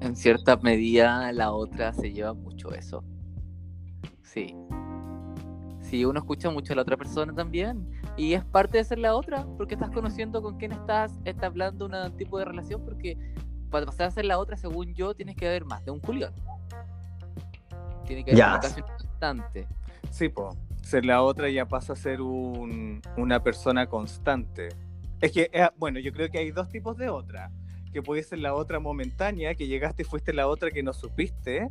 En cierta medida, la otra se lleva mucho eso. Sí. Sí, uno escucha mucho a la otra persona también. Y es parte de ser la otra, porque estás conociendo con quién estás entablando un tipo de relación, porque para pasar a ser la otra, según yo, tienes que haber más de un Julián. Tiene que haber Ya. comunicación constante. Sí, po. Ser la otra ya pasa a ser un- una persona constante. Es que, eh, bueno, yo creo que hay dos tipos de otra. Que puede ser la otra momentánea, que llegaste y fuiste la otra que no supiste,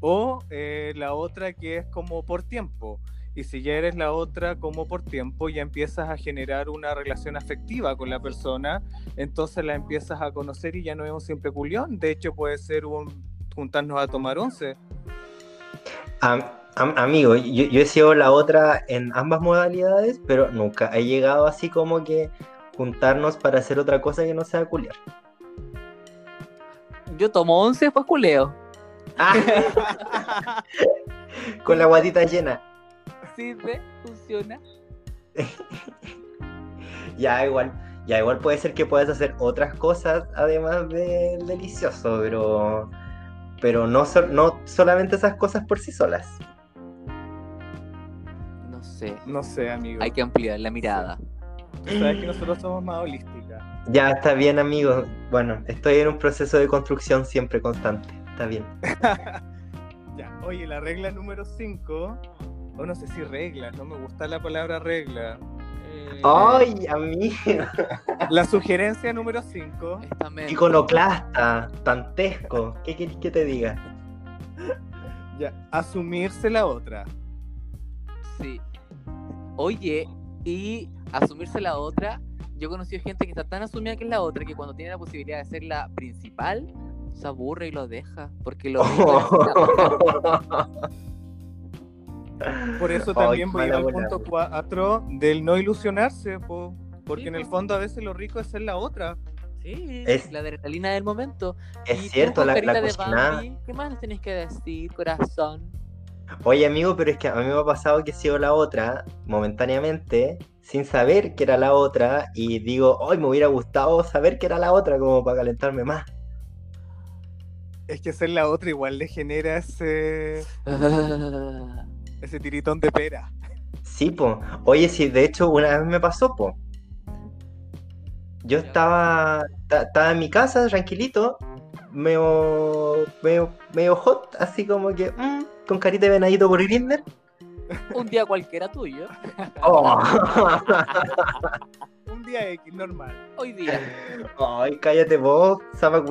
o eh, la otra que es como por tiempo. Y si ya eres la otra como por tiempo, ya empiezas a generar una relación afectiva con la persona, entonces la empiezas a conocer y ya no es un simple culión. De hecho, puede ser un juntarnos a tomar once. Am- am- amigo, yo, yo he sido la otra en ambas modalidades, pero nunca he llegado así como que juntarnos para hacer otra cosa que no sea culiar. Yo tomo 11, después culeo. Ah. <laughs> Con la guatita llena. Sirve, funciona. <laughs> Ya igual, ya igual puede ser que puedas hacer otras cosas además del delicioso, pero pero no, sol- no solamente esas cosas por sí solas. No sé. No sé, amigo. Hay que ampliar la mirada. Sabes que nosotros somos más holísticas. Ya está bien, amigo. Bueno, estoy en un proceso de construcción siempre constante. Está bien. <laughs> Ya, oye, la regla número 5, o no sé si regla, no me gusta la palabra regla. Eh, ¡Ay, amigo! La sugerencia número 5, Esta mente. Iconoclasta, tantesco. ¿Qué quieres que te diga? ya, asumirse la otra. Sí. Oye, y asumirse la otra, yo he conocido gente que está tan asumida que es la otra que cuando tiene la posibilidad de ser la principal, se aburre y lo deja. Porque lo otra. <laughs> Por eso también voy al punto güey. 4 del no ilusionarse, po, porque Sí, en el fondo a veces lo rico es ser la otra. Sí, Es- la adrenalina del momento. Es Y cierto, la, la de cocinada. Bambi, ¿Qué más nos tenés que decir, corazón? Oye, amigo, pero es que a mí me ha pasado que he sido la otra momentáneamente, sin saber que era la otra, y digo, hoy me hubiera gustado saber que era la otra, como para calentarme más. Es que ser la otra igual le genera ese, Ah, <laughs> ese tiritón de pera. Sí, po. Oye, sí, de hecho, una vez me pasó, po. Yo estaba, ta- estaba en mi casa, tranquilito, medio, medio, medio hot, así como que, mm, con carita de venadito por Grindr. Un día cualquiera tuyo. Oh. <laughs> Un día X, normal. Hoy día. Ay, cállate vos, zapa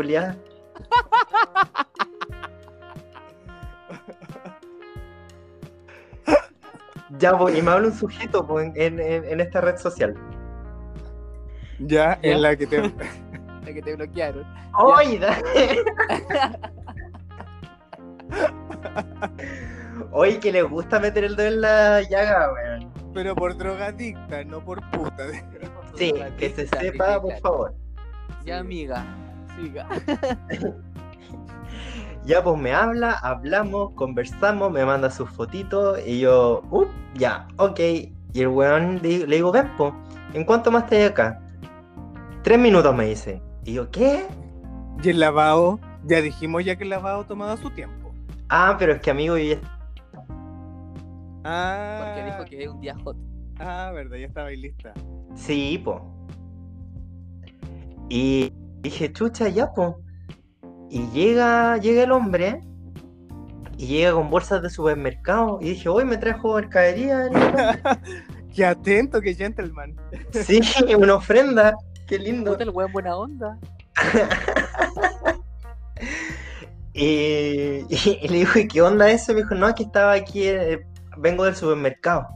Ya, pues, y me habla un sujeto pues, en, en- en esta red social. Ya, ¿Ya? en la que te. <laughs> La que te bloquearon. ¡Ay, dale! Oye, que le gusta meter el dedo en la llaga, weón. Pero por drogadicta, no por puta. Sí, que se sepa, por favor. Ya, amiga. Siga. <laughs> Ya, pues me habla, hablamos, conversamos, me manda sus fotitos y yo, uh, ya, ok. Y el weón le, le digo, ven, po, ¿en cuánto más estás acá? Tres minutos me dice. Y yo, ¿qué? Y el lavado, ya dijimos ya que el lavado tomaba su tiempo. Ah, pero es que amigo, yo ya... Ah, Porque dijo que es un día hot. ah, verdad, ya estaba ahí lista. Sí, po. Y dije, chucha, ya, po. Y llega, llega el hombre y llega con bolsas de supermercado. Y dije, hoy me trajo mercadería. <laughs> el weón". Qué atento, qué gentleman. Sí, <laughs> una ofrenda. Qué lindo. Puta el weón buena onda. <laughs> Y, y- y le dijo, ¿y qué onda eso? Me dijo, no, es que estaba aquí, eh, vengo del supermercado.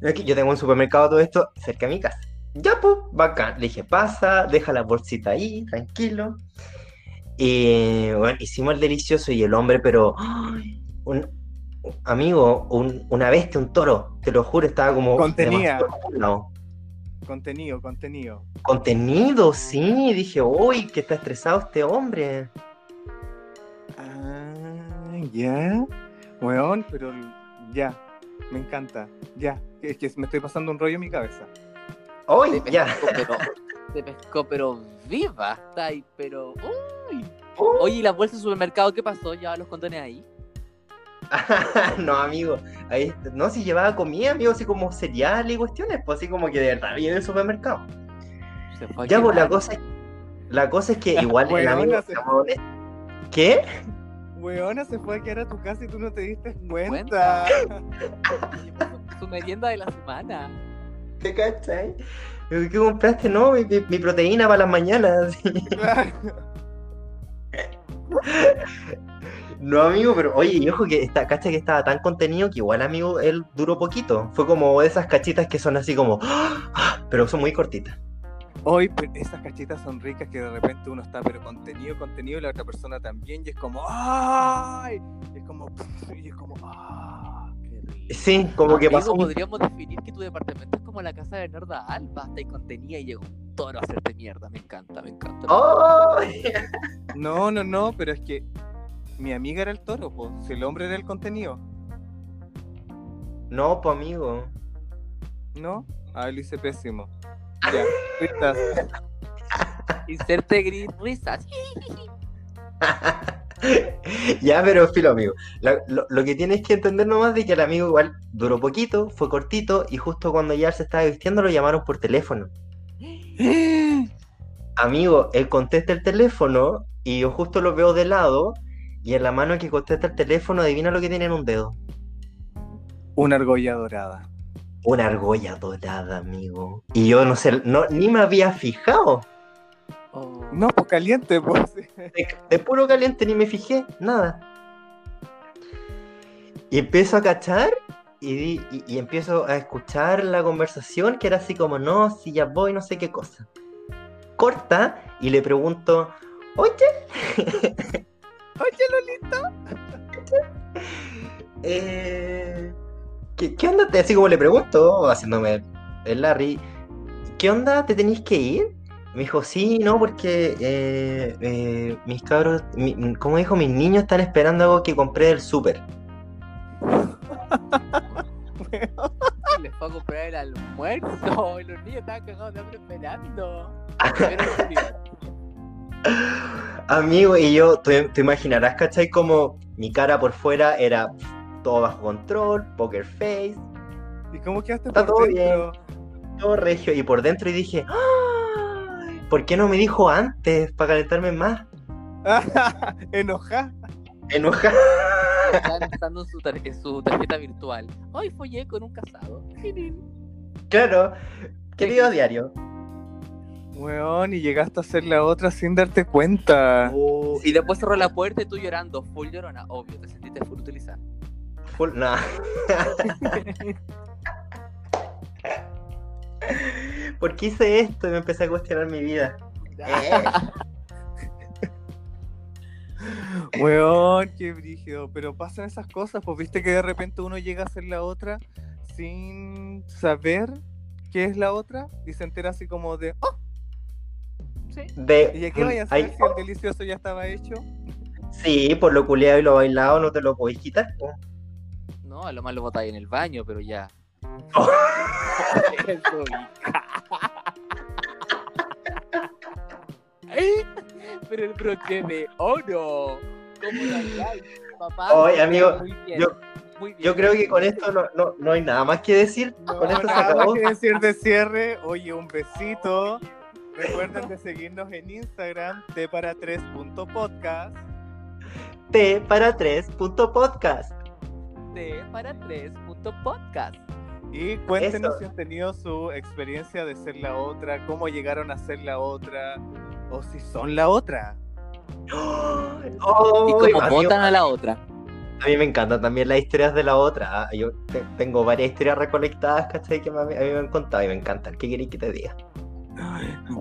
Yo tengo un supermercado, todo esto, cerca de mi casa. Ya, pues, bacán. Le dije, pasa, deja la bolsita ahí, tranquilo. Y bueno, hicimos el delicioso y el hombre, pero, ¡ay! un amigo, un- una bestia, un toro, te lo juro, estaba como... Contenía. Contenido, contenido. Contenido, sí, dije, uy, que está estresado este hombre. Ah, ya. Weón, pero ya. Me encanta. Ya. Es que me estoy pasando un rollo en mi cabeza. Uy, Te ya. pero. <laughs> Te pescó, pero viva. Está ahí, pero. Uy. Uh. Oye, ¿y la bolsa de supermercado qué pasó? ¿Ya los condones ahí? <laughs> no, amigo. Ahí, no, si llevaba comida, amigo, así como cereal y cuestiones, pues así como que de verdad viene del supermercado. Se fue a Ya, pues la cosa es, la cosa es que <laughs> igual el Weona, amigo se-. ¿Qué? Weona se fue a quedar a tu casa y tú no te diste Cuenta. cuenta. <laughs> Su, su merienda de la semana. ¿Te cachai? ¿Qué compraste? No, mi, proteína para las mañanas. <laughs> Claro. No, amigo, pero oye, y ojo que esta cacha que estaba tan contenido que igual, amigo, él duró poquito. Fue como esas cachitas que son así como, ¡ah! pero son muy cortitas. Hoy esas cachitas son ricas que de repente uno está pero contenido, contenido y la otra persona también y es como ¡ay! Y es como y es como ¡ah! Sí, como que pasó. podríamos definir que tu departamento es como la casa de Bernarda Alba. Está ahí contenida y llegó un toro a hacerte mierda. Me encanta, me encanta. ¡Ay! No, no, no, pero es que mi amiga era el toro, pues, si el hombre era el contenido, No, pues amigo. ¿no? Ah, lo hice pésimo. Ya, risas. <laughs> Inserte gris risas. <laughs> <laughs> ya, pero filo, amigo. La- lo, lo que tienes que entender nomás de que el amigo igual duró poquito, fue cortito, y justo cuando ya se estaba vistiendo lo llamaron por teléfono. <gasps> Amigo, él contesta el teléfono y yo justo lo veo de lado, y en la mano que contesta el teléfono, adivina lo que tiene en un dedo. Una argolla dorada. Una argolla dorada, amigo. Y yo no sé, no, ni me había fijado. No, pues caliente, pues. <laughs> De, de puro caliente ni me fijé, nada. Y empiezo a cachar y, di- y- y empiezo a escuchar la conversación que era así como, no, si ya voy, no sé qué cosa. Corta y le pregunto, oye, <laughs> Oye, Lolita. <laughs> eh, ¿qué, qué onda? Así como le pregunto, haciéndome el Larry, ¿qué onda? ¿Te tenéis que ir? Me dijo, sí, no, porque eh, eh, mis cabros, mi- como dijo, mis niños están esperando algo que compré del súper. <laughs> Les fue a comprar el almuerzo <laughs> y los niños estaban cagados de hambre esperando. <laughs> Amigo, y yo, tú te imaginarás, ¿cachai? Como mi cara por fuera era todo bajo control, poker face, ¿Y cómo quedaste Está por todo dentro? todo regio, y por dentro y dije, "Ay, ¿por qué no me dijo antes para calentarme más? <laughs> Enojá. Enojado. Estaban usando su, tar- en su tarjeta virtual. Hoy follé con un casado. Claro, querido diario. Weón, y llegaste a hacer la otra sin darte cuenta. Y después cerró la puerta y tú llorando, full llorona, obvio, te sentiste full utilizada. full- nah. <laughs> <laughs> ¿Por qué hice esto? Y me empecé a cuestionar mi vida. Eh, <laughs> Weón, qué brígido. Pero pasan esas cosas, pues viste que de repente uno llega a hacer la otra sin saber qué es la otra y se entera así como de, oh, Sí. de, ¿y a qué vaya a hacer Ay, si el delicioso ya estaba hecho? Sí, por lo culeado y lo bailado no te lo podéis quitar. No, a lo más lo botáis en el baño, pero ya. <laughs> Eso, <laughs> pero el broche de oro. ¿Cómo lo papá? Oye, amigo, Muy bien, yo- muy bien. Yo creo que con esto no, no, no hay nada más que decir. No, con esto se nada más que decir de cierre. Oye, un besito. Recuerden de seguirnos en Instagram, t para 3.podcast. T para 3 punto podcast. T para tres punto podcast. Y cuéntenos Eso. si han tenido su experiencia de ser la otra, cómo llegaron a ser la otra, o si son la otra. Oh, Y cómo amigo, votan a la otra. a mí me encantan también las historias de la otra. ah, Yo te- tengo varias historias recolectadas, ¿cachai? Que me- a mí me han contado y me encantan. ¿Qué queréis que te diga?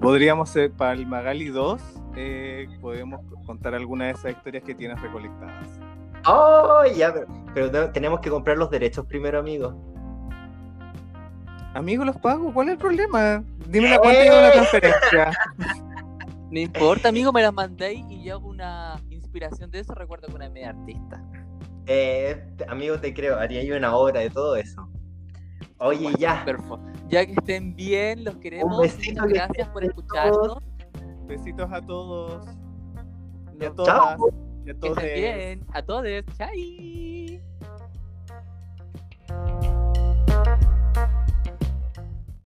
Podríamos ser para el Magali 2, eh, podemos contar alguna de esas historias que tienes recolectadas. Oh, ya, pero, pero te- tenemos que comprar los derechos primero, amigo. Amigo, los pago, ¿cuál es el problema? Dime la cuenta y hago la transferencia. <laughs> No importa, amigo, me las mandéis y yo hago una inspiración de eso. Recuerdo que una media artista. Eh, te- amigo, te creo, haría yo una obra de todo eso. Oye, ya. Perfecto. Ya que estén bien, los queremos. besito, Muchas gracias por escucharnos. Besitos a todos y a todas Chao. y a Que todos. estén bien. A todos. Chai.